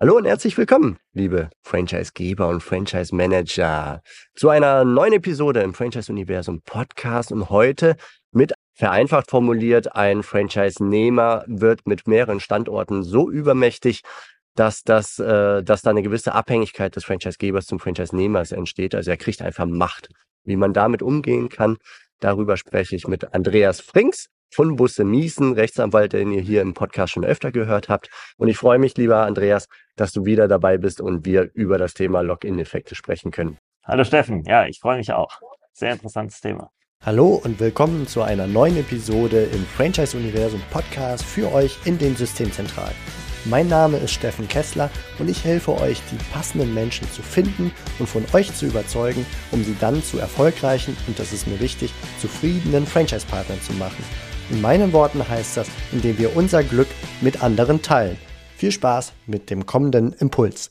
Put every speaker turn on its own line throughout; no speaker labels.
Hallo und herzlich willkommen, liebe Franchise-Geber und Franchise-Manager, zu einer neuen Episode im Franchise-Universum Podcast und heute mit vereinfacht formuliert, ein Franchise-Nehmer wird mit mehreren Standorten so übermächtig, dass, das, äh, dass da eine gewisse Abhängigkeit des Franchise-Gebers zum Franchise-Nehmers entsteht. Also er kriegt einfach Macht. Wie man damit umgehen kann, darüber spreche ich mit Andreas Frings von Busse Miesen, Rechtsanwalt, den ihr hier im Podcast schon öfter gehört habt. Und ich freue mich, lieber Andreas, dass du wieder dabei bist und wir über das Thema Login-Effekte sprechen können.
Hallo Steffen, ja, ich freue mich auch. Sehr interessantes Thema.
Hallo und willkommen zu einer neuen Episode im Franchise-Universum Podcast für euch in den Systemzentralen. Mein Name ist Steffen Kessler und ich helfe euch, die passenden Menschen zu finden und von euch zu überzeugen, um sie dann zu erfolgreichen und das ist mir wichtig, zufriedenen Franchise-Partnern zu machen. In meinen Worten heißt das, indem wir unser Glück mit anderen teilen. Viel Spaß mit dem kommenden Impuls.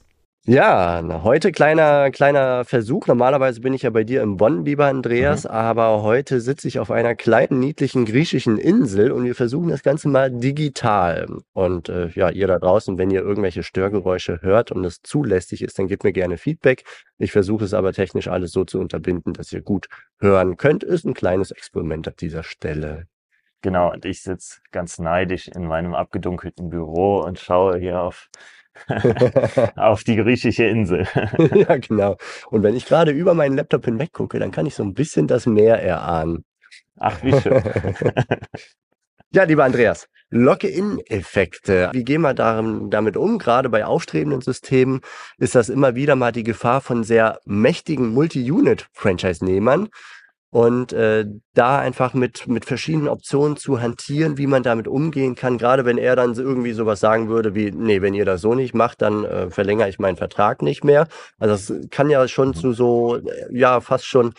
Ja, na, heute kleiner, kleiner Versuch. Normalerweise bin ich ja bei dir in Bonn, lieber Andreas, mhm. aber heute sitze ich auf einer kleinen, niedlichen griechischen Insel und wir versuchen das Ganze mal digital. Und äh, ja, ihr da draußen, wenn ihr irgendwelche Störgeräusche hört und es zulässig ist, dann gebt mir gerne Feedback. Ich versuche es aber technisch alles so zu unterbinden, dass ihr gut hören könnt. Ist ein kleines Experiment an dieser Stelle.
Genau, und ich sitze ganz neidisch in meinem abgedunkelten Büro und schaue hier auf, auf die griechische Insel.
ja, genau. Und wenn ich gerade über meinen Laptop hinweg gucke, dann kann ich so ein bisschen das Meer erahnen.
Ach, wie schön.
ja, lieber Andreas, Lock-in-Effekte. Wie gehen wir damit um? Gerade bei aufstrebenden Systemen ist das immer wieder mal die Gefahr von sehr mächtigen Multi-Unit-Franchise-Nehmern, und äh, da einfach mit, mit verschiedenen Optionen zu hantieren, wie man damit umgehen kann, gerade wenn er dann irgendwie sowas sagen würde wie, nee, wenn ihr das so nicht macht, dann äh, verlängere ich meinen Vertrag nicht mehr. Also das kann ja schon zu so, äh, ja, fast schon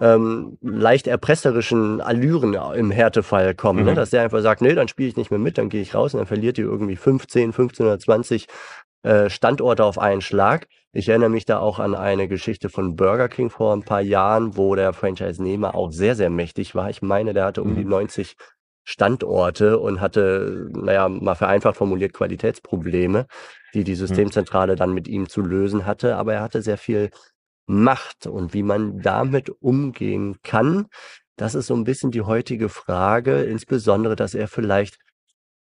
ähm, leicht erpresserischen Allüren im Härtefall kommen, ne? mhm. ne? dass der einfach sagt, nee, dann spiele ich nicht mehr mit, dann gehe ich raus und dann verliert ihr irgendwie 15, 15 oder 20 äh, Standorte auf einen Schlag. Ich erinnere mich da auch an eine Geschichte von Burger King vor ein paar Jahren, wo der Franchise-Nehmer auch sehr, sehr mächtig war. Ich meine, der hatte um die 90 mhm. Standorte und hatte, naja, mal vereinfacht formuliert, Qualitätsprobleme, die die mhm. Systemzentrale dann mit ihm zu lösen hatte. Aber er hatte sehr viel Macht und wie man damit umgehen kann, das ist so ein bisschen die heutige Frage, insbesondere, dass er vielleicht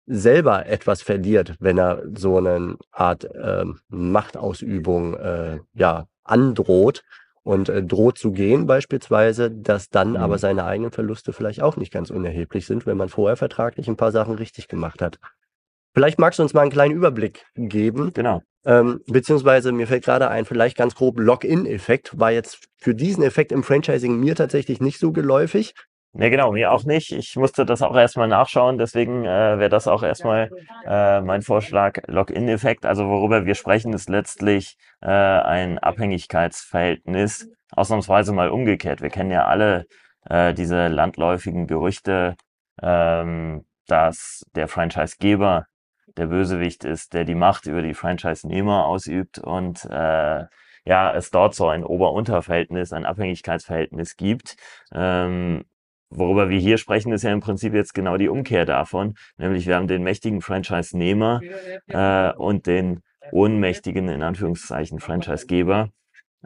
selber etwas verliert, wenn er so eine Art ähm, Machtausübung äh, ja androht und äh, droht zu gehen beispielsweise, dass dann mhm. aber seine eigenen Verluste vielleicht auch nicht ganz unerheblich sind, wenn man vorher vertraglich ein paar Sachen richtig gemacht hat. Vielleicht magst du uns mal einen kleinen Überblick geben.
Genau.
Ähm, beziehungsweise mir fällt gerade ein, vielleicht ganz grob Login-Effekt war jetzt für diesen Effekt im Franchising mir tatsächlich nicht so geläufig.
Ne, genau, mir auch nicht. Ich musste das auch erstmal nachschauen, deswegen äh, wäre das auch erstmal äh, mein Vorschlag, Login-Effekt. Also worüber wir sprechen, ist letztlich äh, ein Abhängigkeitsverhältnis, ausnahmsweise mal umgekehrt. Wir kennen ja alle äh, diese landläufigen Gerüchte, ähm, dass der Franchisegeber der Bösewicht ist, der die Macht über die Franchise-Nehmer ausübt und äh, ja, es dort so ein Ober-Unter-Verhältnis, ein Abhängigkeitsverhältnis gibt. Ähm, Worüber wir hier sprechen, ist ja im Prinzip jetzt genau die Umkehr davon. Nämlich wir haben den mächtigen Franchise-Nehmer äh, und den ohnmächtigen, in Anführungszeichen, Franchise-Geber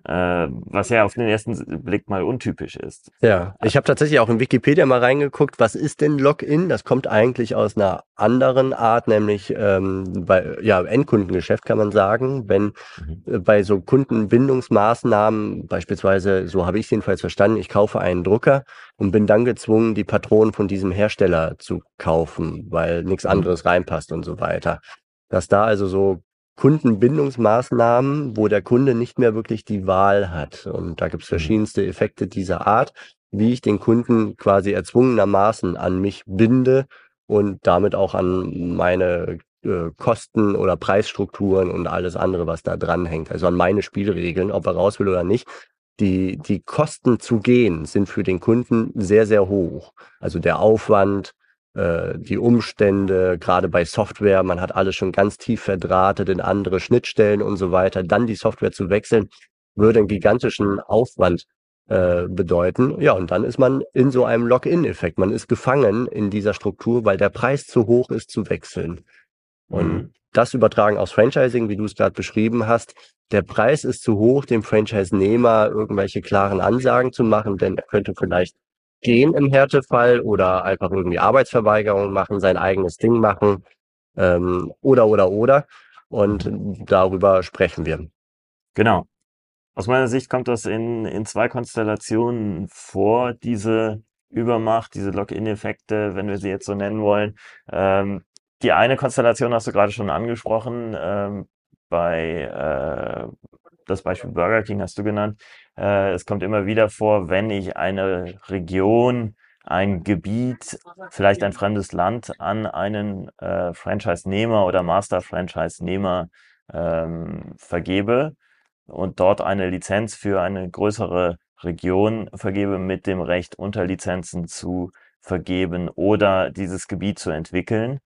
was ja auf den ersten Blick mal untypisch ist.
Ja, ich habe tatsächlich auch in Wikipedia mal reingeguckt, was ist denn Login? Das kommt eigentlich aus einer anderen Art, nämlich ähm, bei ja, Endkundengeschäft kann man sagen, wenn mhm. äh, bei so Kundenbindungsmaßnahmen, beispielsweise, so habe ich es jedenfalls verstanden, ich kaufe einen Drucker und bin dann gezwungen, die Patronen von diesem Hersteller zu kaufen, weil nichts mhm. anderes reinpasst und so weiter. Dass da also so Kundenbindungsmaßnahmen, wo der Kunde nicht mehr wirklich die Wahl hat. Und da gibt es mhm. verschiedenste Effekte dieser Art, wie ich den Kunden quasi erzwungenermaßen an mich binde und damit auch an meine äh, Kosten oder Preisstrukturen und alles andere, was da dran hängt. Also an meine Spielregeln, ob er raus will oder nicht. Die, die Kosten zu gehen sind für den Kunden sehr, sehr hoch. Also der Aufwand, die Umstände, gerade bei Software, man hat alles schon ganz tief verdrahtet in andere Schnittstellen und so weiter, dann die Software zu wechseln, würde einen gigantischen Aufwand äh, bedeuten. Ja, und dann ist man in so einem Login-Effekt. Man ist gefangen in dieser Struktur, weil der Preis zu hoch ist zu wechseln. Und mhm. das übertragen aus Franchising, wie du es gerade beschrieben hast, der Preis ist zu hoch, dem Franchise-Nehmer irgendwelche klaren Ansagen zu machen, denn er könnte vielleicht gehen im Härtefall oder einfach irgendwie Arbeitsverweigerung machen, sein eigenes Ding machen ähm, oder oder oder. Und darüber sprechen wir.
Genau. Aus meiner Sicht kommt das in, in zwei Konstellationen vor, diese Übermacht, diese Lock-in-Effekte, wenn wir sie jetzt so nennen wollen. Ähm, die eine Konstellation hast du gerade schon angesprochen, ähm, bei äh, das Beispiel Burger King hast du genannt. Äh, es kommt immer wieder vor, wenn ich eine Region, ein Gebiet, vielleicht ein fremdes Land an einen äh, Franchise-Nehmer oder Master-Franchise-Nehmer ähm, vergebe und dort eine Lizenz für eine größere Region vergebe mit dem Recht, Unterlizenzen zu vergeben oder dieses Gebiet zu entwickeln,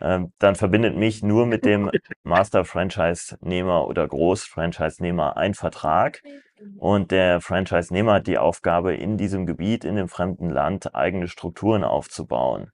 ähm, dann verbindet mich nur mit dem Master-Franchise-Nehmer oder Groß-Franchise-Nehmer ein Vertrag. Und der Franchise-Nehmer hat die Aufgabe, in diesem Gebiet, in dem fremden Land, eigene Strukturen aufzubauen.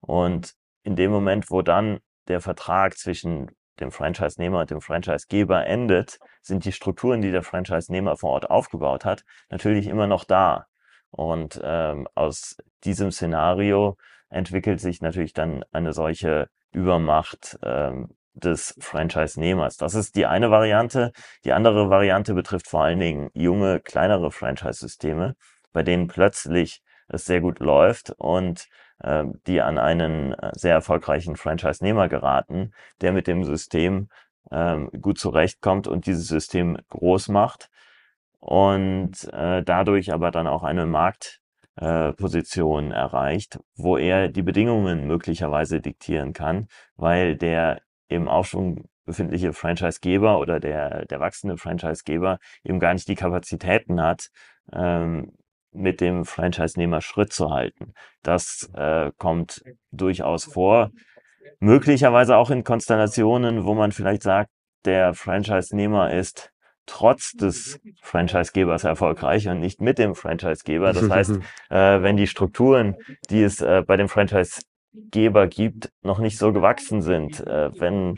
Und in dem Moment, wo dann der Vertrag zwischen dem Franchise-Nehmer und dem Franchise-Geber endet, sind die Strukturen, die der Franchise-Nehmer vor Ort aufgebaut hat, natürlich immer noch da. Und ähm, aus diesem Szenario entwickelt sich natürlich dann eine solche Übermacht ähm, des Franchise-Nehmers. Das ist die eine Variante. Die andere Variante betrifft vor allen Dingen junge, kleinere Franchise-Systeme, bei denen plötzlich es sehr gut läuft und äh, die an einen äh, sehr erfolgreichen Franchise-Nehmer geraten, der mit dem System äh, gut zurechtkommt und dieses System groß macht und äh, dadurch aber dann auch eine Markt äh, erreicht, wo er die Bedingungen möglicherweise diktieren kann, weil der im Aufschwung befindliche Franchisegeber oder der, der wachsende Franchisegeber eben gar nicht die Kapazitäten hat, ähm, mit dem Franchise-Nehmer Schritt zu halten. Das äh, kommt durchaus vor. Möglicherweise auch in Konstellationen, wo man vielleicht sagt, der Franchise-Nehmer ist trotz des Franchisegebers erfolgreich und nicht mit dem Franchisegeber. Das heißt, äh, wenn die Strukturen, die es äh, bei dem Franchisegeber gibt, noch nicht so gewachsen sind, äh, wenn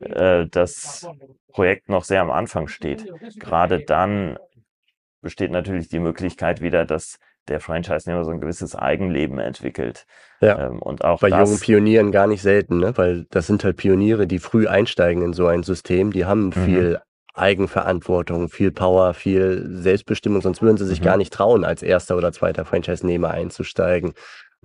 äh, das Projekt noch sehr am Anfang steht, gerade dann besteht natürlich die Möglichkeit wieder, dass der Franchise-Nehmer so ein gewisses Eigenleben entwickelt.
Ja. Ähm, und auch bei das, jungen Pionieren gar nicht selten, ne? weil das sind halt Pioniere, die früh einsteigen in so ein System, die haben mhm. viel Eigenverantwortung, viel Power, viel Selbstbestimmung, sonst würden sie sich mhm. gar nicht trauen, als erster oder zweiter Franchise-Nehmer einzusteigen.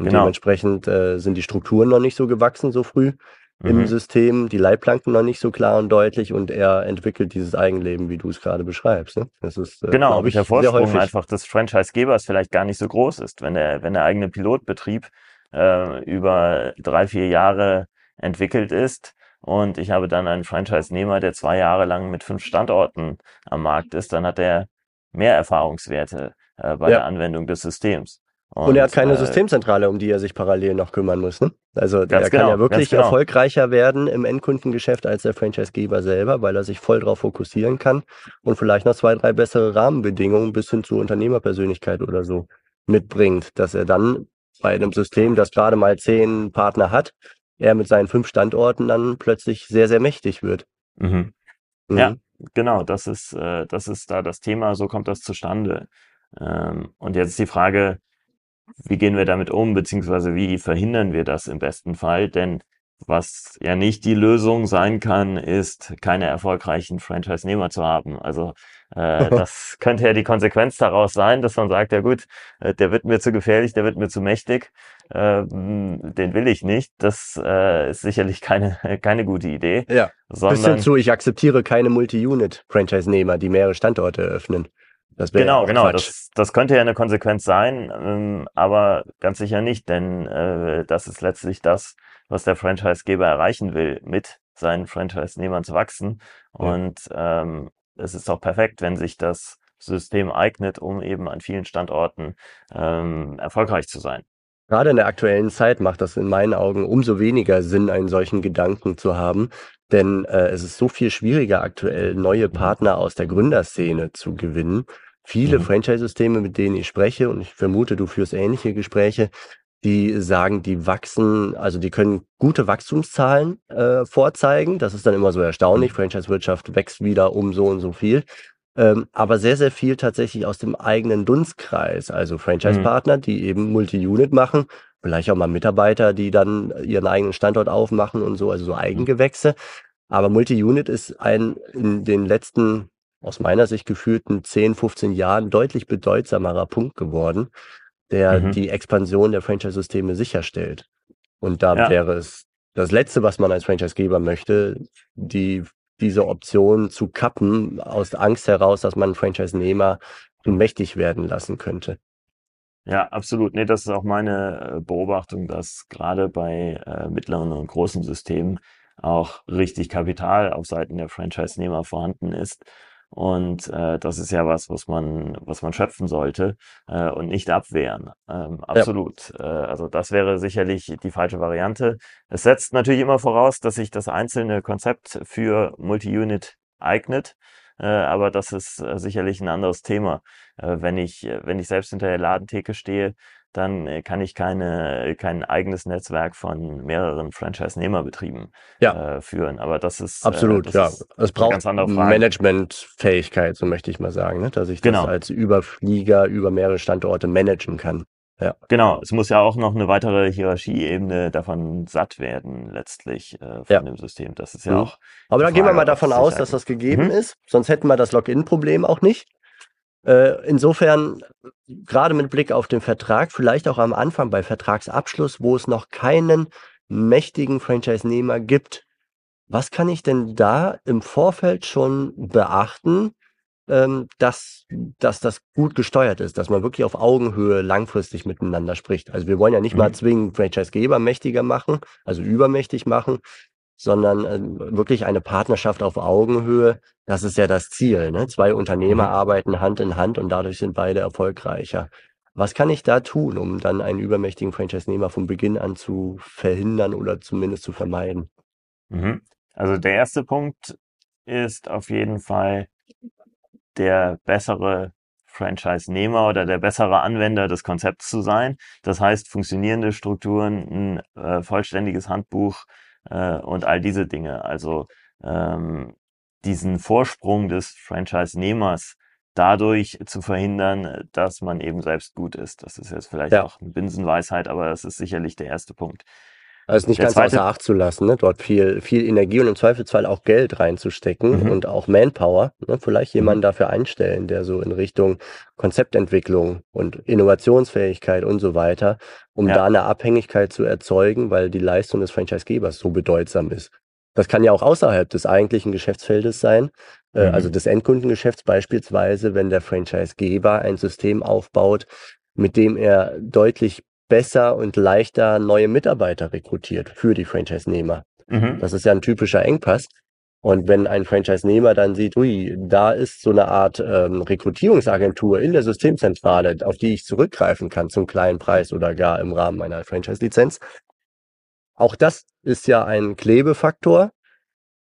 Und genau. dementsprechend äh, sind die Strukturen noch nicht so gewachsen so früh mhm. im System, die Leitplanken noch nicht so klar und deutlich und er entwickelt dieses Eigenleben, wie du es gerade beschreibst. Ne?
Das ist, äh, genau, ich, der Vorsprung einfach des Franchise-Gebers vielleicht gar nicht so groß ist, wenn der, wenn der eigene Pilotbetrieb äh, über drei, vier Jahre entwickelt ist, und ich habe dann einen Franchise-Nehmer, der zwei Jahre lang mit fünf Standorten am Markt ist, dann hat er mehr Erfahrungswerte äh, bei ja. der Anwendung des Systems.
Und, und, er hat keine äh, Systemzentrale, um die er sich parallel noch kümmern muss. Ne? Also genau, kann ja wirklich genau. erfolgreicher werden im Endkundengeschäft als der Franchisegeber selber, weil er sich voll darauf fokussieren kann und vielleicht noch zwei, drei bessere Rahmenbedingungen bis hin zu Unternehmerpersönlichkeit oder so mitbringt, dass er dann bei einem System, das gerade mal zehn Partner hat, er mit seinen fünf Standorten dann plötzlich sehr, sehr mächtig wird.
Mhm. Mhm. Ja, genau, das ist, äh, das ist da das Thema, so kommt das zustande. Ähm, und jetzt die Frage, wie gehen wir damit um, beziehungsweise wie verhindern wir das im besten Fall? Denn was ja nicht die Lösung sein kann, ist, keine erfolgreichen Franchise-Nehmer zu haben. Also äh, das könnte ja die Konsequenz daraus sein, dass man sagt, ja gut, äh, der wird mir zu gefährlich, der wird mir zu mächtig, äh, den will ich nicht. Das äh, ist sicherlich keine, keine gute Idee.
Ja, sondern, bis hin zu, ich akzeptiere keine Multi-Unit-Franchise-Nehmer, die mehrere Standorte eröffnen.
Genau, genau. Das, das könnte ja eine Konsequenz sein, ähm, aber ganz sicher nicht, denn äh, das ist letztlich das, was der Franchisegeber erreichen will, mit seinen Franchise-Nehmern zu wachsen. Ja. Und ähm, es ist auch perfekt, wenn sich das System eignet, um eben an vielen Standorten ähm, erfolgreich zu sein.
Gerade in der aktuellen Zeit macht das in meinen Augen umso weniger Sinn, einen solchen Gedanken zu haben, denn äh, es ist so viel schwieriger aktuell, neue mhm. Partner aus der Gründerszene zu gewinnen. Viele mhm. Franchise-Systeme, mit denen ich spreche, und ich vermute, du führst ähnliche Gespräche, die sagen, die wachsen, also die können gute Wachstumszahlen äh, vorzeigen. Das ist dann immer so erstaunlich. Franchise-Wirtschaft wächst wieder um so und so viel. Ähm, aber sehr, sehr viel tatsächlich aus dem eigenen Dunstkreis. Also Franchise-Partner, mhm. die eben Multi-Unit machen, vielleicht auch mal Mitarbeiter, die dann ihren eigenen Standort aufmachen und so, also so Eigengewächse. Aber Multi-Unit ist ein in den letzten, aus meiner Sicht gefühlten 10, 15 Jahren deutlich bedeutsamerer Punkt geworden, der mhm. die Expansion der Franchise-Systeme sicherstellt. Und da ja. wäre es das Letzte, was man als Franchise-Geber möchte, die, diese Option zu kappen, aus Angst heraus, dass man Franchise-Nehmer zu mächtig werden lassen könnte.
Ja, absolut. Nee, das ist auch meine äh, Beobachtung, dass gerade bei äh, mittleren und großen Systemen auch richtig Kapital auf Seiten der Franchise-Nehmer vorhanden ist. Und äh, das ist ja was, was man, was man schöpfen sollte äh, und nicht abwehren. Ähm, absolut. Ja. Äh, also das wäre sicherlich die falsche Variante. Es setzt natürlich immer voraus, dass sich das einzelne Konzept für Multi-Unit eignet. Äh, aber das ist äh, sicherlich ein anderes Thema. Äh, wenn ich, wenn ich selbst hinter der Ladentheke stehe, dann kann ich keine, kein eigenes Netzwerk von mehreren Franchise-Nehmerbetrieben ja. äh, führen. Aber das ist
absolut, äh, das ja. es braucht Managementfähigkeit, so möchte ich mal sagen, ne? dass ich genau. das als Überflieger über mehrere Standorte managen kann.
Ja. Genau, es muss ja auch noch eine weitere Hierarchieebene davon satt werden, letztlich äh, von ja. dem System. Das ist ja mhm. auch.
Aber dann gehen wir mal davon aus, dass das gegeben mhm. ist. Sonst hätten wir das Login-Problem auch nicht. Äh, insofern, gerade mit Blick auf den Vertrag, vielleicht auch am Anfang bei Vertragsabschluss, wo es noch keinen mächtigen Franchise-Nehmer gibt, was kann ich denn da im Vorfeld schon beachten, ähm, dass, dass das gut gesteuert ist, dass man wirklich auf Augenhöhe langfristig miteinander spricht. Also wir wollen ja nicht mhm. mal zwingen, Franchise-Geber mächtiger machen, also übermächtig machen, sondern äh, wirklich eine Partnerschaft auf Augenhöhe. Das ist ja das Ziel. Ne? Zwei Unternehmer mhm. arbeiten Hand in Hand und dadurch sind beide erfolgreicher. Was kann ich da tun, um dann einen übermächtigen Franchise-Nehmer von Beginn an zu verhindern oder zumindest zu vermeiden?
Mhm. Also der erste Punkt ist auf jeden Fall der bessere Franchise-Nehmer oder der bessere Anwender des Konzepts zu sein. Das heißt, funktionierende Strukturen, ein äh, vollständiges Handbuch, äh, und all diese Dinge. Also ähm, diesen Vorsprung des Franchise-Nehmers dadurch zu verhindern, dass man eben selbst gut ist. Das ist jetzt vielleicht ja. auch eine Binsenweisheit, aber das ist sicherlich der erste Punkt.
Also nicht der ganz zweite, außer Acht zu lassen, ne? dort viel, viel Energie und im Zweifelsfall auch Geld reinzustecken mhm. und auch Manpower. Ne? Vielleicht jemanden mhm. dafür einstellen, der so in Richtung Konzeptentwicklung und Innovationsfähigkeit und so weiter, um ja. da eine Abhängigkeit zu erzeugen, weil die Leistung des Franchisegebers so bedeutsam ist. Das kann ja auch außerhalb des eigentlichen Geschäftsfeldes sein, äh, mhm. also des Endkundengeschäfts beispielsweise, wenn der Franchisegeber ein System aufbaut, mit dem er deutlich besser und leichter neue Mitarbeiter rekrutiert für die Franchise-Nehmer. Mhm. Das ist ja ein typischer Engpass. Und wenn ein Franchise-Nehmer dann sieht, ui, da ist so eine Art ähm, Rekrutierungsagentur in der Systemzentrale, auf die ich zurückgreifen kann zum kleinen Preis oder gar im Rahmen meiner Franchise-Lizenz. Auch das ist ja ein Klebefaktor,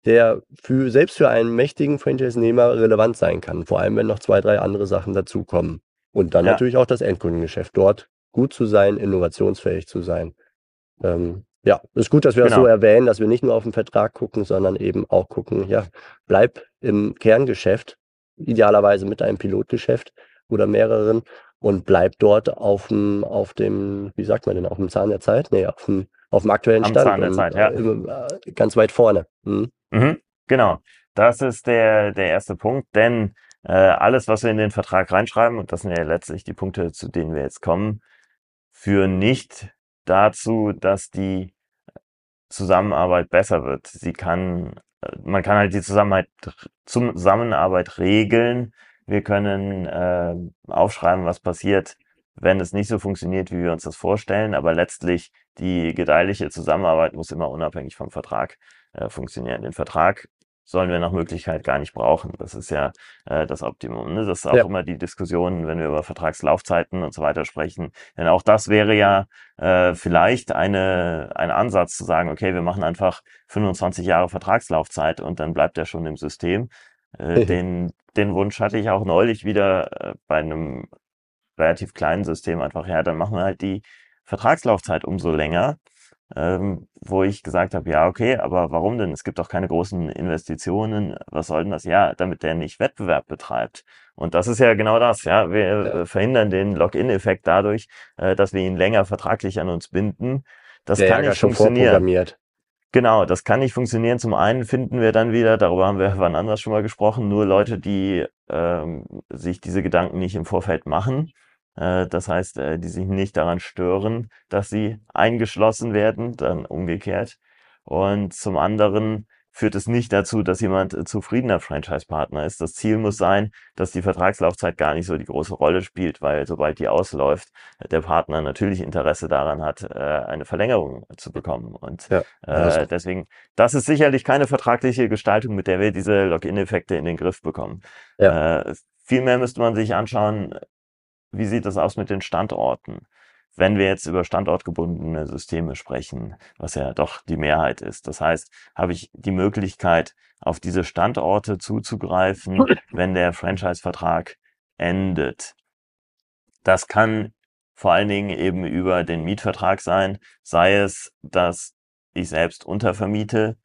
der für, selbst für einen mächtigen Franchise-Nehmer relevant sein kann. Vor allem, wenn noch zwei, drei andere Sachen dazukommen. Und dann ja. natürlich auch das Endkundengeschäft dort gut zu sein, innovationsfähig zu sein. Ähm, ja, ist gut, dass wir genau. das so erwähnen, dass wir nicht nur auf den Vertrag gucken, sondern eben auch gucken, ja, bleib im Kerngeschäft, idealerweise mit einem Pilotgeschäft oder mehreren und bleib dort auf dem, auf dem, wie sagt man denn, auf dem Zahn der Zeit? Nee, auf dem, auf dem aktuellen Am Stand. Zahn der Zeit, ja. Äh, ganz weit vorne.
Mhm. Mhm, genau. Das ist der, der erste Punkt, denn äh, alles, was wir in den Vertrag reinschreiben, und das sind ja letztlich die Punkte, zu denen wir jetzt kommen, führen nicht dazu, dass die Zusammenarbeit besser wird. Sie kann, äh, man kann halt die Zusammenarbeit, regeln. Wir können äh, aufschreiben, was passiert, wenn es nicht so funktioniert, wie wir uns das vorstellen. Aber letztlich die gedeihliche Zusammenarbeit muss immer unabhängig vom Vertrag äh, funktionieren. Den Vertrag sollen wir nach Möglichkeit gar nicht brauchen. Das ist ja äh, das Optimum. Ne? Das ist auch ja. immer die Diskussion, wenn wir über Vertragslaufzeiten und so weiter sprechen. Denn auch das wäre ja äh, vielleicht eine, ein Ansatz zu sagen, okay, wir machen einfach 25 Jahre Vertragslaufzeit und dann bleibt er schon im System. Äh, den, den Wunsch hatte ich auch neulich wieder äh, bei einem relativ kleinen System einfach, ja, dann machen wir halt die Vertragslaufzeit umso länger, ähm, wo ich gesagt habe, ja, okay, aber warum denn? Es gibt doch keine großen Investitionen. Was soll denn das? Ja, damit der nicht Wettbewerb betreibt. Und das ist ja genau das, ja. Wir ja. verhindern den Login-Effekt dadurch, äh, dass wir ihn länger vertraglich an uns binden. Das der kann nicht funktionieren. Genau, das kann nicht funktionieren. Zum einen finden wir dann wieder, darüber haben wir wann anders schon mal gesprochen, nur Leute, die ähm, sich diese Gedanken nicht im Vorfeld machen äh, das heißt, äh, die sich nicht daran stören, dass sie eingeschlossen werden, dann umgekehrt. Und zum anderen führt es nicht dazu, dass jemand äh, zufriedener Franchise-Partner ist. Das Ziel muss sein, dass die Vertragslaufzeit gar nicht so die große Rolle spielt, weil sobald die ausläuft, der Partner natürlich Interesse daran hat, eine Verlängerung zu bekommen. Und ja, also. deswegen, das ist sicherlich keine vertragliche Gestaltung, mit der wir diese Login-Effekte in den Griff bekommen. Ja. Vielmehr müsste man sich anschauen, wie sieht das aus mit den Standorten? Wenn wir jetzt über standortgebundene Systeme sprechen, was ja doch die Mehrheit ist. Das heißt, habe ich die Möglichkeit, auf diese Standorte zuzugreifen, wenn der Franchise-Vertrag endet. Das kann vor allen Dingen eben über den Mietvertrag sein, sei es, dass ich selbst untervermiete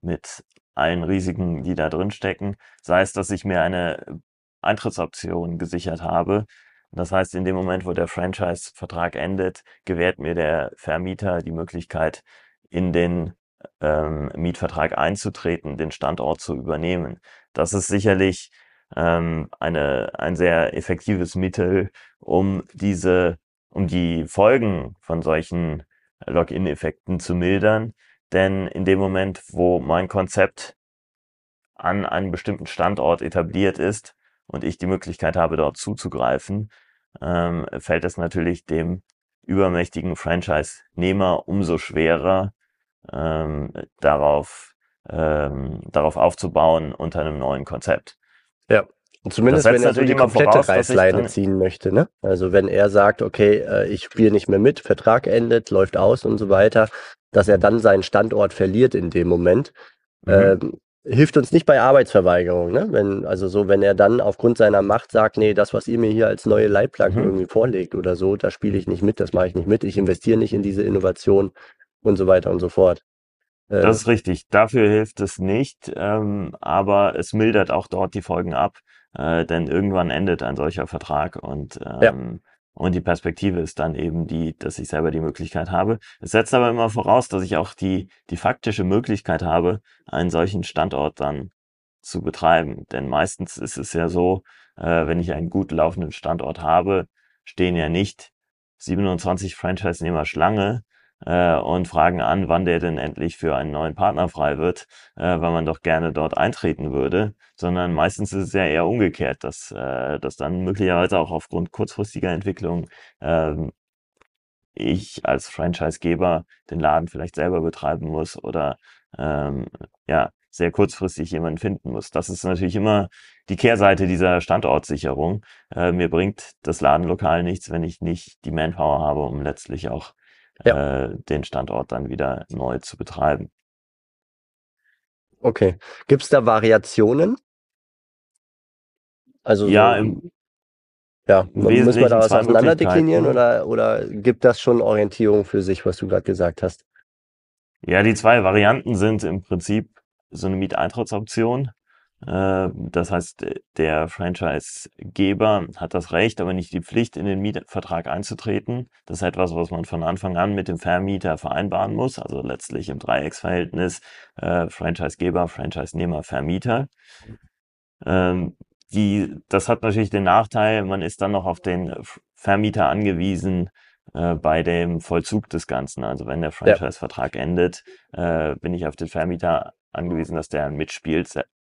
mit allen Risiken, die da drin stecken, sei es, dass ich mir eine Eintrittsoption gesichert habe, das heißt, in dem Moment, wo der Franchise-Vertrag endet, gewährt mir der Vermieter die Möglichkeit, in den ähm, Mietvertrag einzutreten, den Standort zu übernehmen. Das ist sicherlich ähm, eine, ein sehr effektives Mittel, um diese, um die Folgen von solchen Login-Effekten zu mildern. Denn in dem Moment, wo mein Konzept an einem bestimmten Standort etabliert ist, und ich die Möglichkeit habe, dort zuzugreifen, ähm, fällt es natürlich dem übermächtigen Franchise-Nehmer umso schwerer, ähm, darauf, ähm, darauf aufzubauen unter einem neuen Konzept.
Ja, und zumindest wenn er so die komplette voraus, Reißleine ziehen möchte. Ne? Also wenn er sagt, okay, äh, ich spiele nicht mehr mit, Vertrag endet, läuft aus und so weiter, dass er dann seinen Standort verliert in dem Moment. Mhm. Ähm, hilft uns nicht bei Arbeitsverweigerung, ne? Wenn, also so, wenn er dann aufgrund seiner Macht sagt, nee, das, was ihr mir hier als neue Leitplanken mhm. irgendwie vorlegt oder so, da spiele ich nicht mit, das mache ich nicht mit, ich investiere nicht in diese Innovation und so weiter und so fort.
Äh, das ist richtig. Dafür hilft es nicht, ähm, aber es mildert auch dort die Folgen ab, äh, denn irgendwann endet ein solcher Vertrag und ähm, ja. Und die Perspektive ist dann eben die, dass ich selber die Möglichkeit habe. Es setzt aber immer voraus, dass ich auch die, die faktische Möglichkeit habe, einen solchen Standort dann zu betreiben. Denn meistens ist es ja so, äh, wenn ich einen gut laufenden Standort habe, stehen ja nicht 27 Franchise-Nehmer Schlange, äh, und fragen an, wann der denn endlich für einen neuen Partner frei wird, äh, weil man doch gerne dort eintreten würde, sondern meistens ist es ja eher umgekehrt, dass, äh, dass dann möglicherweise auch aufgrund kurzfristiger Entwicklung äh, ich als Franchisegeber den Laden vielleicht selber betreiben muss oder ähm, ja sehr kurzfristig jemanden finden muss. Das ist natürlich immer die Kehrseite dieser Standortsicherung. Äh, mir bringt das Ladenlokal nichts, wenn ich nicht die Manpower habe, um letztlich auch ja. äh, den Standort dann wieder neu zu betreiben.
Okay. Gibt es da Variationen?
Also ja, so, im,
ja, müssen wir da was auseinander deklinieren oder, oder gibt das schon Orientierung für sich, was du gerade gesagt hast?
Ja, die zwei Varianten sind im Prinzip so eine Mieteintrittsoption das heißt, der Franchisegeber hat das Recht, aber nicht die Pflicht, in den Mietvertrag einzutreten. Das ist etwas, was man von Anfang an mit dem Vermieter vereinbaren muss, also letztlich im Dreiecksverhältnis äh, Franchisegeber, Franchisenehmer, Vermieter. Ähm, die, das hat natürlich den Nachteil, man ist dann noch auf den Vermieter angewiesen, äh, bei dem Vollzug des Ganzen. Also wenn der Franchise-Vertrag endet, äh, bin ich auf den Vermieter angewiesen, dass der mitspielt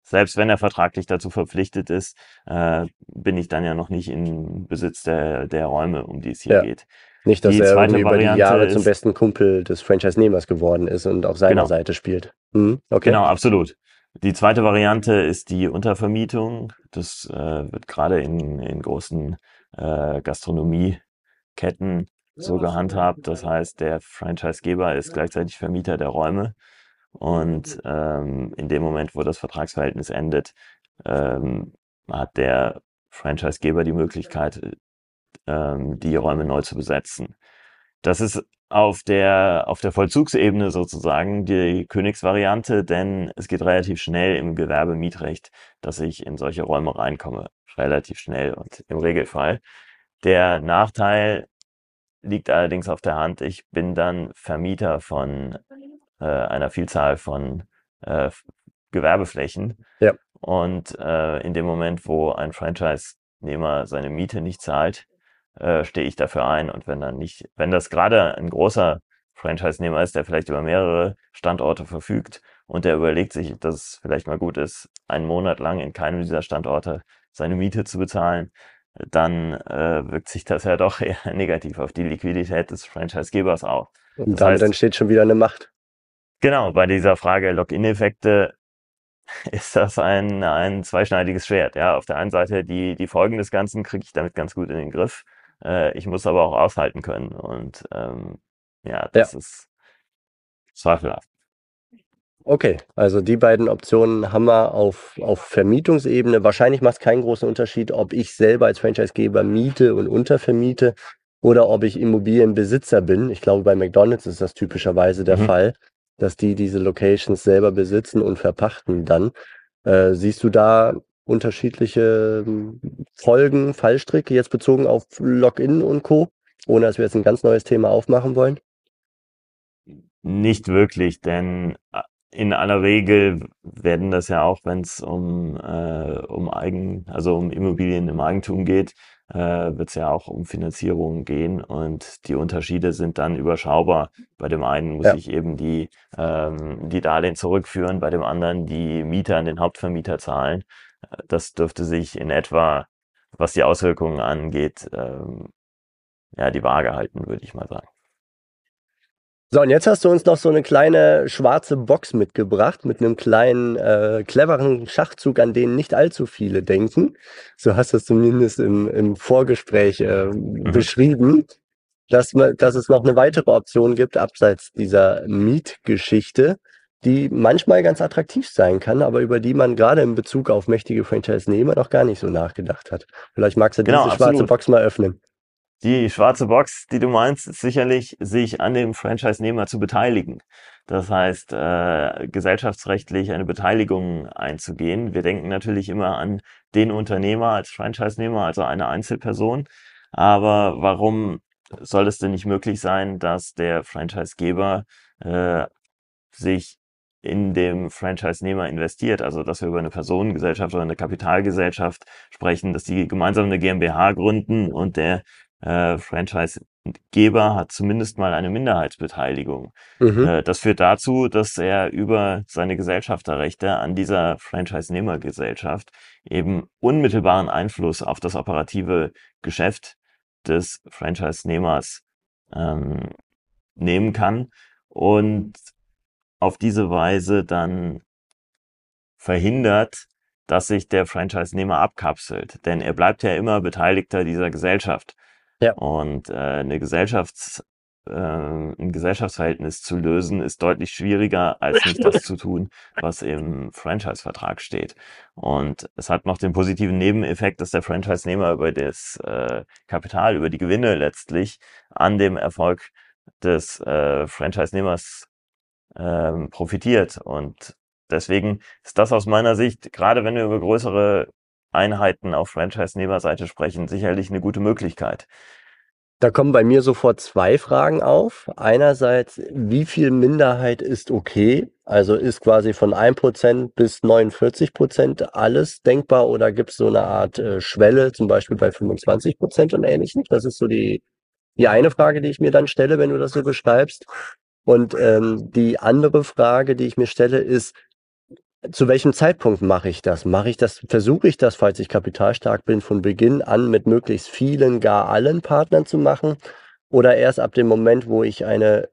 selbst wenn er vertraglich dazu verpflichtet ist, äh, bin ich dann ja noch nicht in Besitz der, der Räume, um die es hier ja. geht.
Nicht, dass die er irgendwie über die Jahre zum besten Kumpel des Franchise-Nehmers geworden ist und auf seiner genau. Seite spielt.
Mhm. Okay. Genau, absolut. Die zweite Variante ist die Untervermietung. Das äh, wird gerade in, in großen äh, Gastronomieketten so gehandhabt. Das heißt, der Franchisegeber ist gleichzeitig Vermieter der Räume. Und ähm, in dem Moment, wo das Vertragsverhältnis endet, ähm, hat der Franchisegeber die Möglichkeit, ähm, die Räume neu zu besetzen. Das ist auf der, auf der Vollzugsebene sozusagen die Königsvariante, denn es geht relativ schnell im Gewerbemietrecht, dass ich in solche Räume reinkomme. Relativ schnell und im Regelfall. Der Nachteil liegt allerdings auf der Hand. Ich bin dann Vermieter von äh, einer Vielzahl von äh, Gewerbeflächen.
Ja.
Und äh, in dem Moment, wo ein Franchise-Nehmer seine Miete nicht zahlt, äh, stehe ich dafür ein. Und wenn dann nicht, wenn das gerade ein großer Franchise-Nehmer ist, der vielleicht über mehrere Standorte verfügt und der überlegt sich, dass es vielleicht mal gut ist, einen Monat lang in keinem dieser Standorte seine Miete zu bezahlen, dann äh, wirkt sich das ja doch eher negativ auf die Liquidität des Franchise-Gebers aus.
Und damit heißt, entsteht schon wieder eine Macht.
Genau, bei dieser Frage Login-Effekte ist das ein, ein zweischneidiges Schwert. Ja, auf der einen Seite die, die Folgen des Ganzen kriege ich damit ganz gut in den Griff. Äh, ich muss aber auch aushalten können. Und ähm, ja, das ja. ist zweifelhaft.
Okay, also die beiden Optionen haben wir auf, auf Vermietungsebene. Wahrscheinlich macht es keinen großen Unterschied, ob ich selber als Franchisegeber miete und untervermiete oder ob ich Immobilienbesitzer bin. Ich glaube, bei McDonald's ist das typischerweise der mhm. Fall, dass die diese Locations selber besitzen und verpachten dann. Äh, siehst du da unterschiedliche hm, Folgen, Fallstricke jetzt bezogen auf Login und Co., ohne dass wir jetzt ein ganz neues Thema aufmachen wollen?
Nicht wirklich, denn äh, in aller Regel werden das ja auch, wenn es um, äh, um Eigen, also um Immobilien im Eigentum geht, wird es ja auch um Finanzierung gehen und die Unterschiede sind dann überschaubar. Bei dem einen muss ja. ich eben die, ähm, die Darlehen zurückführen, bei dem anderen die Mieter an den Hauptvermieter zahlen. Das dürfte sich in etwa, was die Auswirkungen angeht, ähm, ja, die Waage halten, würde ich mal sagen.
So, und jetzt hast du uns noch so eine kleine schwarze Box mitgebracht mit einem kleinen, äh, cleveren Schachzug, an den nicht allzu viele denken. So hast du es zumindest im, im Vorgespräch äh, mhm. beschrieben, dass, dass es noch eine weitere Option gibt, abseits dieser Mietgeschichte, die manchmal ganz attraktiv sein kann, aber über die man gerade in Bezug auf mächtige Franchise-Nehmer noch gar nicht so nachgedacht hat. Vielleicht magst du genau, diese absolut. schwarze Box mal öffnen.
Die schwarze Box, die du meinst, ist sicherlich, sich an dem Franchise-Nehmer zu beteiligen. Das heißt, äh, gesellschaftsrechtlich eine Beteiligung einzugehen. Wir denken natürlich immer an den Unternehmer als Franchise-Nehmer, also eine Einzelperson. Aber warum soll es denn nicht möglich sein, dass der Franchise-Geber äh, sich in dem Franchise-Nehmer investiert, also dass wir über eine Personengesellschaft oder eine Kapitalgesellschaft sprechen, dass die gemeinsam eine GmbH gründen und der äh, Franchise-Geber hat zumindest mal eine Minderheitsbeteiligung. Mhm. Äh, das führt dazu, dass er über seine Gesellschafterrechte an dieser Franchise-Nehmergesellschaft eben unmittelbaren Einfluss auf das operative Geschäft des Franchise-Nehmers ähm, nehmen kann und auf diese Weise dann verhindert, dass sich der Franchise-Nehmer abkapselt. Denn er bleibt ja immer Beteiligter dieser Gesellschaft. Ja. Und äh, eine Gesellschafts, äh, ein Gesellschaftsverhältnis zu lösen, ist deutlich schwieriger, als nicht das zu tun, was im Franchise-Vertrag steht. Und es hat noch den positiven Nebeneffekt, dass der Franchise-Nehmer über das äh, Kapital, über die Gewinne letztlich an dem Erfolg des äh, Franchise-Nehmers ähm, profitiert. Und deswegen ist das aus meiner Sicht, gerade wenn wir über größere Einheiten auf Franchise-Nehmerseite sprechen, sicherlich eine gute Möglichkeit.
Da kommen bei mir sofort zwei Fragen auf. Einerseits, wie viel Minderheit ist okay? Also ist quasi von 1% bis 49% alles denkbar oder gibt es so eine Art äh, Schwelle, zum Beispiel bei 25% und ähnlichem? Das ist so die, die eine Frage, die ich mir dann stelle, wenn du das so beschreibst. Und ähm, die andere Frage, die ich mir stelle, ist, zu welchem Zeitpunkt mache ich das? Mache ich das, versuche ich das, falls ich kapitalstark bin, von Beginn an mit möglichst vielen, gar allen Partnern zu machen? Oder erst ab dem Moment, wo ich eine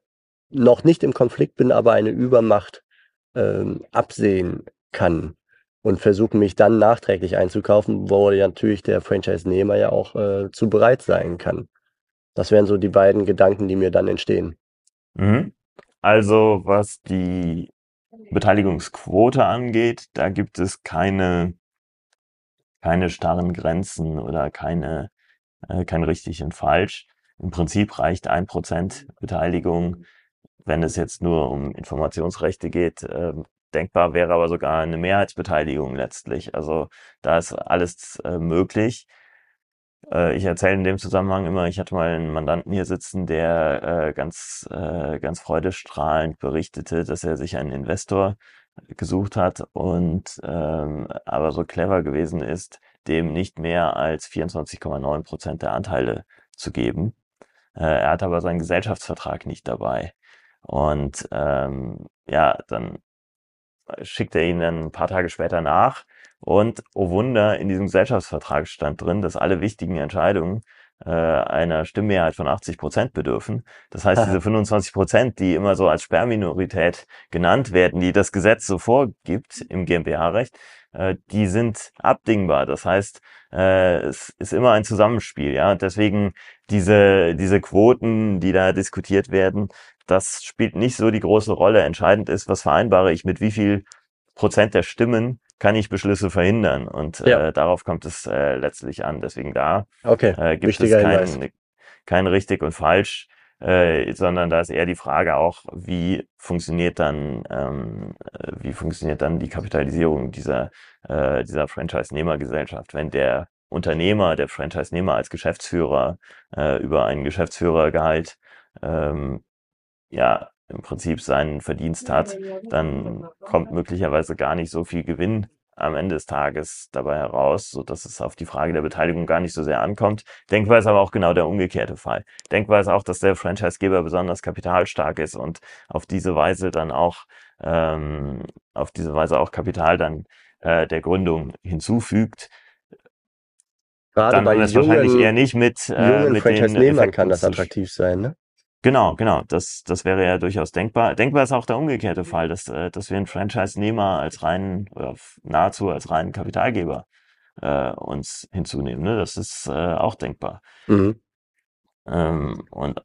noch nicht im Konflikt bin, aber eine Übermacht ähm, absehen kann und versuche mich dann nachträglich einzukaufen, wo natürlich der Franchise-Nehmer ja auch äh, zu bereit sein kann. Das wären so die beiden Gedanken, die mir dann entstehen.
Mhm. Also was die Beteiligungsquote angeht, da gibt es keine, keine starren Grenzen oder keine, äh, kein richtig und falsch. im Prinzip reicht ein Prozent Beteiligung, wenn es jetzt nur um Informationsrechte geht. Äh, denkbar wäre aber sogar eine Mehrheitsbeteiligung letztlich. Also da ist alles äh, möglich. Äh, ich erzähle in dem Zusammenhang immer, ich hatte mal einen Mandanten hier sitzen, der äh, ganz, äh, ganz freudestrahlend berichtete, dass er sich einen Investor gesucht hat und ähm, aber so clever gewesen ist, dem nicht mehr als 24,9 Prozent der Anteile zu geben. Äh, er hat aber seinen Gesellschaftsvertrag nicht dabei. Und ähm, ja, dann schickt er ihn dann ein paar Tage später nach. Und oh Wunder, in diesem Gesellschaftsvertrag stand drin, dass alle wichtigen Entscheidungen äh, einer Stimmmehrheit von 80 Prozent bedürfen. Das heißt, diese 25 Prozent, die immer so als Sperrminorität genannt werden, die das Gesetz so vorgibt im GmbH-Recht, äh, die sind abdingbar. Das heißt, äh, es ist immer ein Zusammenspiel. Ja, und deswegen diese diese Quoten, die da diskutiert werden, das spielt nicht so die große Rolle. Entscheidend ist, was vereinbare ich mit wie viel Prozent der Stimmen kann ich Beschlüsse verhindern. Und ja. äh, darauf kommt es äh, letztlich an. Deswegen da
okay.
äh, gibt es kein, kein richtig und falsch, äh, sondern da ist eher die Frage auch, wie funktioniert dann, ähm, äh, wie funktioniert dann die Kapitalisierung dieser, äh, dieser Franchise-Nehmergesellschaft, wenn der Unternehmer, der Franchise-Nehmer als Geschäftsführer äh, über einen Geschäftsführergehalt ähm, ja im Prinzip seinen Verdienst hat, dann kommt möglicherweise gar nicht so viel Gewinn am Ende des Tages dabei heraus, so dass es auf die Frage der Beteiligung gar nicht so sehr ankommt. Denkbar ist aber auch genau der umgekehrte Fall. Denkbar ist auch, dass der Franchisegeber besonders kapitalstark ist und auf diese Weise dann auch ähm, auf diese Weise auch Kapital dann äh, der Gründung hinzufügt.
Gerade
dann
bei
es
jungen,
wahrscheinlich eher nicht mit, äh,
jungen
mit den
kann das attraktiv sein, ne?
Genau, genau. Das, das wäre ja durchaus denkbar. Denkbar ist auch der umgekehrte Fall, dass, äh, dass wir einen Franchise-Nehmer als reinen oder nahezu als reinen Kapitalgeber äh, uns hinzunehmen. Ne? Das ist äh, auch denkbar.
Mhm.
Ähm, und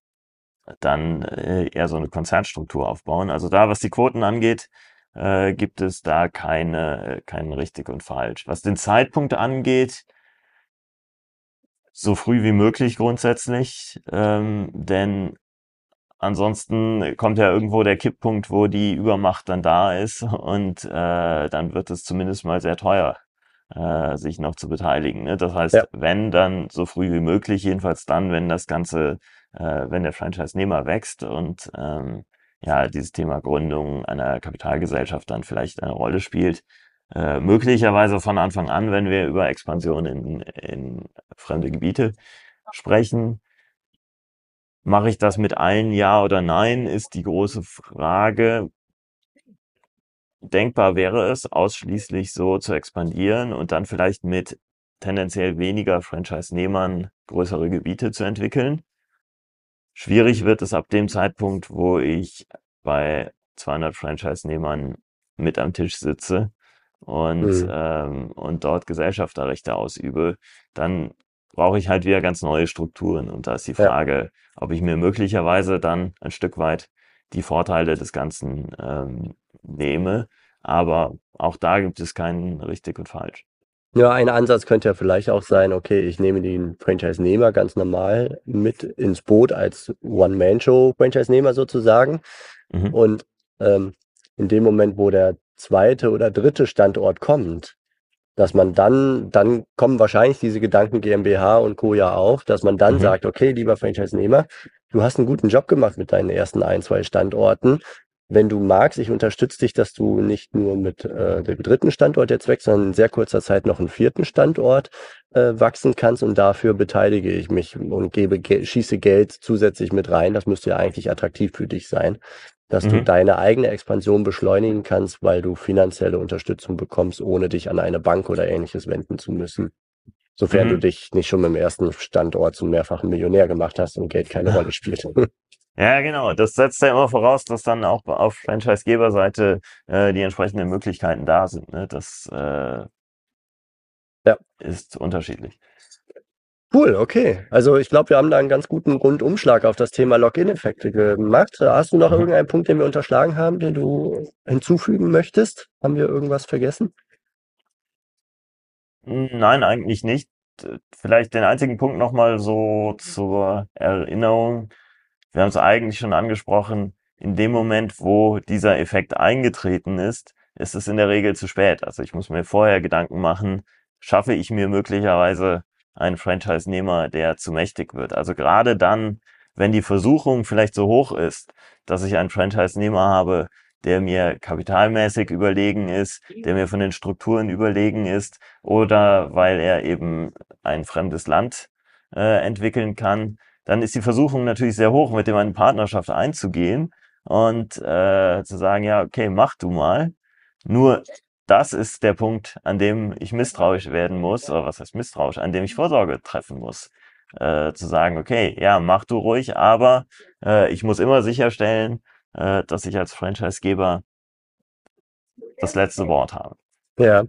dann äh, eher so eine Konzernstruktur aufbauen. Also da, was die Quoten angeht, äh, gibt es da keine, kein richtig und falsch. Was den Zeitpunkt angeht, so früh wie möglich grundsätzlich, ähm, denn ansonsten kommt ja irgendwo der Kipppunkt, wo die Übermacht dann da ist und äh, dann wird es zumindest mal sehr teuer, äh, sich noch zu beteiligen. Ne? Das heißt,
Ja.
wenn dann so früh wie möglich, jedenfalls dann, wenn das Ganze, äh, wenn der Franchise-Nehmer wächst und ähm, ja, dieses Thema Gründung einer Kapitalgesellschaft dann vielleicht eine Rolle spielt. Äh, möglicherweise von Anfang an, wenn wir über Expansion in, in fremde Gebiete sprechen. Mache ich das mit allen Ja oder Nein, ist die große Frage. Denkbar wäre es, ausschließlich so zu expandieren und dann vielleicht mit tendenziell weniger Franchise-Nehmern größere Gebiete zu entwickeln. Schwierig wird es ab dem Zeitpunkt, wo ich bei 200 Franchise-Nehmern mit am Tisch sitze und,
Mhm.
ähm, und dort Gesellschafterrechte ausübe. Dann brauche ich halt wieder ganz neue Strukturen. Und da ist die
Ja.
Frage, ob ich mir möglicherweise dann ein Stück weit die Vorteile des Ganzen ähm, nehme. Aber auch da gibt es keinen richtig und falsch.
Ja, ein Ansatz könnte ja vielleicht auch sein, okay, ich nehme den Franchise-Nehmer ganz normal mit ins Boot als One-Man-Show-Franchise-Nehmer sozusagen.
Mhm.
Und ähm, in dem Moment, wo der zweite oder dritte Standort kommt, dass man dann, dann kommen wahrscheinlich diese Gedanken GmbH und Co. ja auch, dass man dann
Mhm.
sagt, okay, lieber Franchise-Nehmer, du hast einen guten Job gemacht mit deinen ersten ein, zwei Standorten. Wenn du magst, ich unterstütze dich, dass du nicht nur mit äh, dem dritten Standort jetzt wächst, sondern in sehr kurzer Zeit noch einen vierten Standort äh, wachsen kannst und dafür beteilige ich mich und gebe, Ge schieße Geld zusätzlich mit rein. Das müsste ja eigentlich attraktiv für dich sein, dass du
Mhm.
deine eigene Expansion beschleunigen kannst, weil du finanzielle Unterstützung bekommst, ohne dich an eine Bank oder ähnliches wenden zu müssen. Sofern
Mhm.
du dich nicht schon mit dem ersten Standort zum mehrfachen Millionär gemacht hast und Geld keine Rolle spielt.
Ja, genau. Das setzt ja immer voraus, dass dann auch auf Franchise-Geberseite äh, die entsprechenden Möglichkeiten da sind. Ne? Das äh,
Ja.
ist unterschiedlich.
Cool, okay. Also ich glaube, wir haben da einen ganz guten Rundumschlag auf das Thema Login-Effekte gemacht. Hast du noch
Mhm.
irgendeinen Punkt, den wir unterschlagen haben, den du hinzufügen möchtest? Haben wir irgendwas vergessen?
Nein, eigentlich nicht. vielleicht den einzigen Punkt nochmal so zur Erinnerung. Wir haben es eigentlich schon angesprochen. In dem Moment, wo dieser Effekt eingetreten ist, ist es in der Regel zu spät. Also ich muss mir vorher Gedanken machen, schaffe ich mir möglicherweise einen Franchise-Nehmer, der zu mächtig wird. Also gerade dann, wenn die Versuchung vielleicht so hoch ist, dass ich einen Franchise-Nehmer habe, der mir kapitalmäßig überlegen ist, der mir von den Strukturen überlegen ist oder weil er eben ein fremdes Land äh, entwickeln kann, dann ist die Versuchung natürlich sehr hoch, mit dem eine Partnerschaft einzugehen und äh, zu sagen, ja, okay, mach du mal. Nur das ist der Punkt, an dem ich misstrauisch werden muss, oder was heißt misstrauisch, an dem ich Vorsorge treffen muss. Äh, zu sagen, okay, ja, mach du ruhig, aber äh, ich muss immer sicherstellen, äh, dass ich als Franchisegeber das letzte Wort habe.
Ja.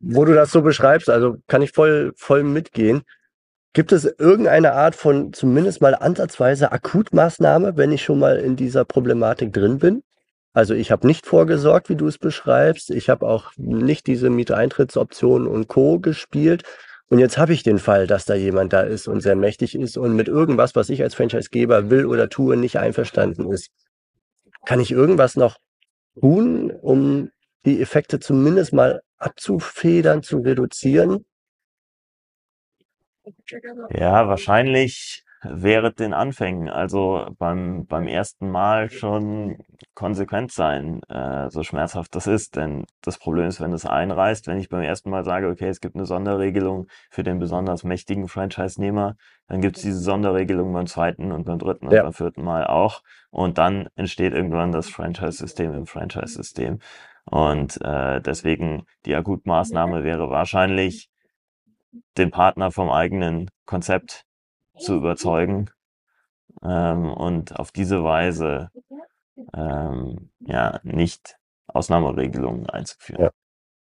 Wo du das so beschreibst, also kann ich voll, voll mitgehen. Gibt es irgendeine Art von zumindest mal ansatzweise Akutmaßnahme, wenn ich schon mal in dieser Problematik drin bin? Also ich habe nicht vorgesorgt, wie du es beschreibst. Ich habe auch nicht diese Mieteintrittsoption und Co. gespielt. Und jetzt habe ich den Fall, dass da jemand da ist und sehr mächtig ist und mit irgendwas, was ich als Franchisegeber will oder tue, nicht einverstanden ist. Kann ich irgendwas noch tun, um die Effekte zumindest mal abzufedern, zu reduzieren?
Ja, wahrscheinlich während den Anfängen, also beim, beim ersten Mal schon konsequent sein, äh, so schmerzhaft das ist. Denn das Problem ist, wenn es einreißt, wenn ich beim ersten Mal sage, okay, es gibt eine Sonderregelung für den besonders mächtigen Franchise-Nehmer, dann gibt es diese Sonderregelung beim zweiten und beim dritten und beim vierten Mal auch. Und dann entsteht irgendwann das Franchise-System im Franchise-System. Und äh, deswegen die Akutmaßnahme wäre wahrscheinlich, den Partner vom eigenen Konzept zu überzeugen ähm, und auf diese Weise ähm, ja nicht Ausnahmeregelungen einzuführen.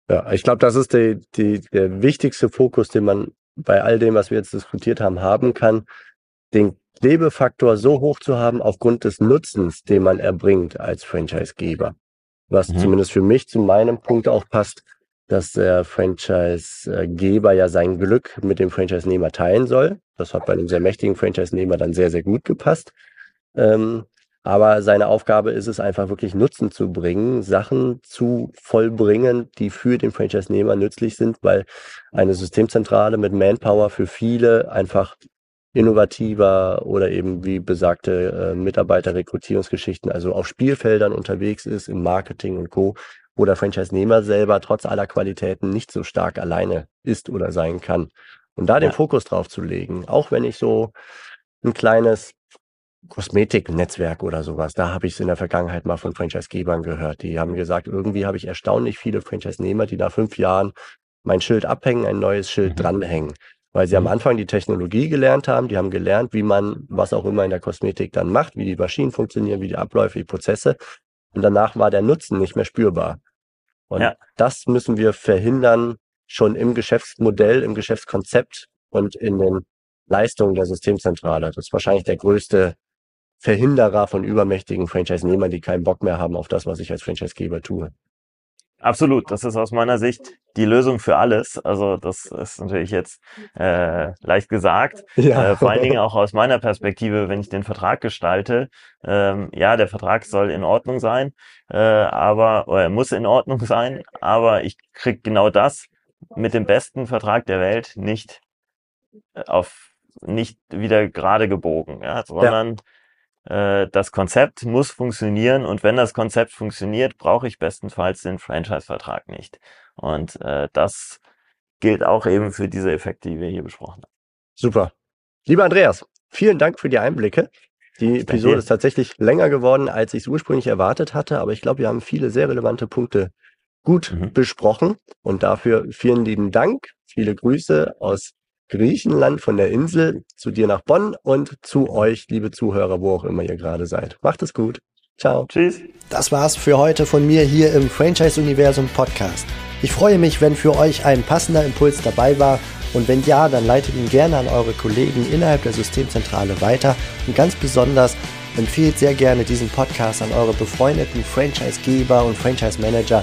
Ja, ja ich glaube, das ist die, die, der wichtigste Fokus, den man bei all dem, was wir jetzt diskutiert haben, haben kann, den Klebefaktor so hoch zu haben aufgrund des Nutzens, den man erbringt als Franchisegeber. Was mhm. zumindest für mich zu meinem Punkt auch passt, dass der Franchise-Geber ja sein Glück mit dem Franchise-Nehmer teilen soll. Das hat bei einem sehr mächtigen Franchise-Nehmer dann sehr, sehr gut gepasst. Ähm, aber seine Aufgabe ist es einfach wirklich Nutzen zu bringen, Sachen zu vollbringen, die für den Franchise-Nehmer nützlich sind, weil eine Systemzentrale mit Manpower für viele einfach innovativer oder eben wie besagte äh, Mitarbeiterrekrutierungsgeschichten, also auf Spielfeldern unterwegs ist, im Marketing und Co., wo der Franchise-Nehmer selber trotz aller Qualitäten nicht so stark alleine ist oder sein kann. Und da ja. den Fokus drauf zu legen, auch wenn ich so ein kleines Kosmetiknetzwerk oder sowas, da habe ich es in der Vergangenheit mal von Franchise-Gebern gehört. Die haben gesagt, irgendwie habe ich erstaunlich viele Franchise-Nehmer, die nach fünf Jahren mein Schild abhängen, ein neues Schild mhm. dranhängen. Weil sie mhm. am Anfang die Technologie gelernt haben, die haben gelernt, wie man was auch immer in der Kosmetik dann macht, wie die Maschinen funktionieren, wie die Abläufe, die Prozesse. Und danach war der Nutzen nicht mehr spürbar. Und ja. das müssen wir verhindern, schon im Geschäftsmodell, im Geschäftskonzept und in den Leistungen der Systemzentrale. Das ist wahrscheinlich der größte Verhinderer von übermächtigen Franchise-Nehmern, die keinen Bock mehr haben auf das, was ich als Franchise-Geber tue.
Absolut, das ist aus meiner Sicht die Lösung für alles. Also das ist natürlich jetzt äh, leicht gesagt. Ja. Äh, vor allen Dingen auch aus meiner Perspektive, wenn ich den Vertrag gestalte. Ähm, ja, der Vertrag soll in Ordnung sein, äh, aber oder er muss in Ordnung sein, aber ich krieg genau das mit dem besten Vertrag der Welt nicht äh, auf nicht wieder gerade gebogen, ja, sondern ja äh, das Konzept muss funktionieren und wenn das Konzept funktioniert, brauche ich bestenfalls den Franchise-Vertrag nicht. Und äh, das gilt auch eben für diese Effekte, die wir hier besprochen haben.
Super. Lieber Andreas, vielen Dank für die Einblicke. Die Episode ist tatsächlich länger geworden, als ich es ursprünglich erwartet hatte, aber ich glaube, wir haben viele sehr relevante Punkte gut mhm. besprochen und dafür vielen lieben Dank. Viele Grüße aus Griechenland von der Insel zu dir nach Bonn und zu euch, liebe Zuhörer, wo auch immer ihr gerade seid. Macht es gut. Ciao. Tschüss. Das war's für heute von mir hier im Franchise Universum Podcast. Ich freue mich, wenn für euch ein passender Impuls dabei war und wenn ja, dann leitet ihn gerne an eure Kollegen innerhalb der Systemzentrale weiter und ganz besonders empfehlt sehr gerne diesen Podcast an eure befreundeten Franchisegeber und Franchise Manager,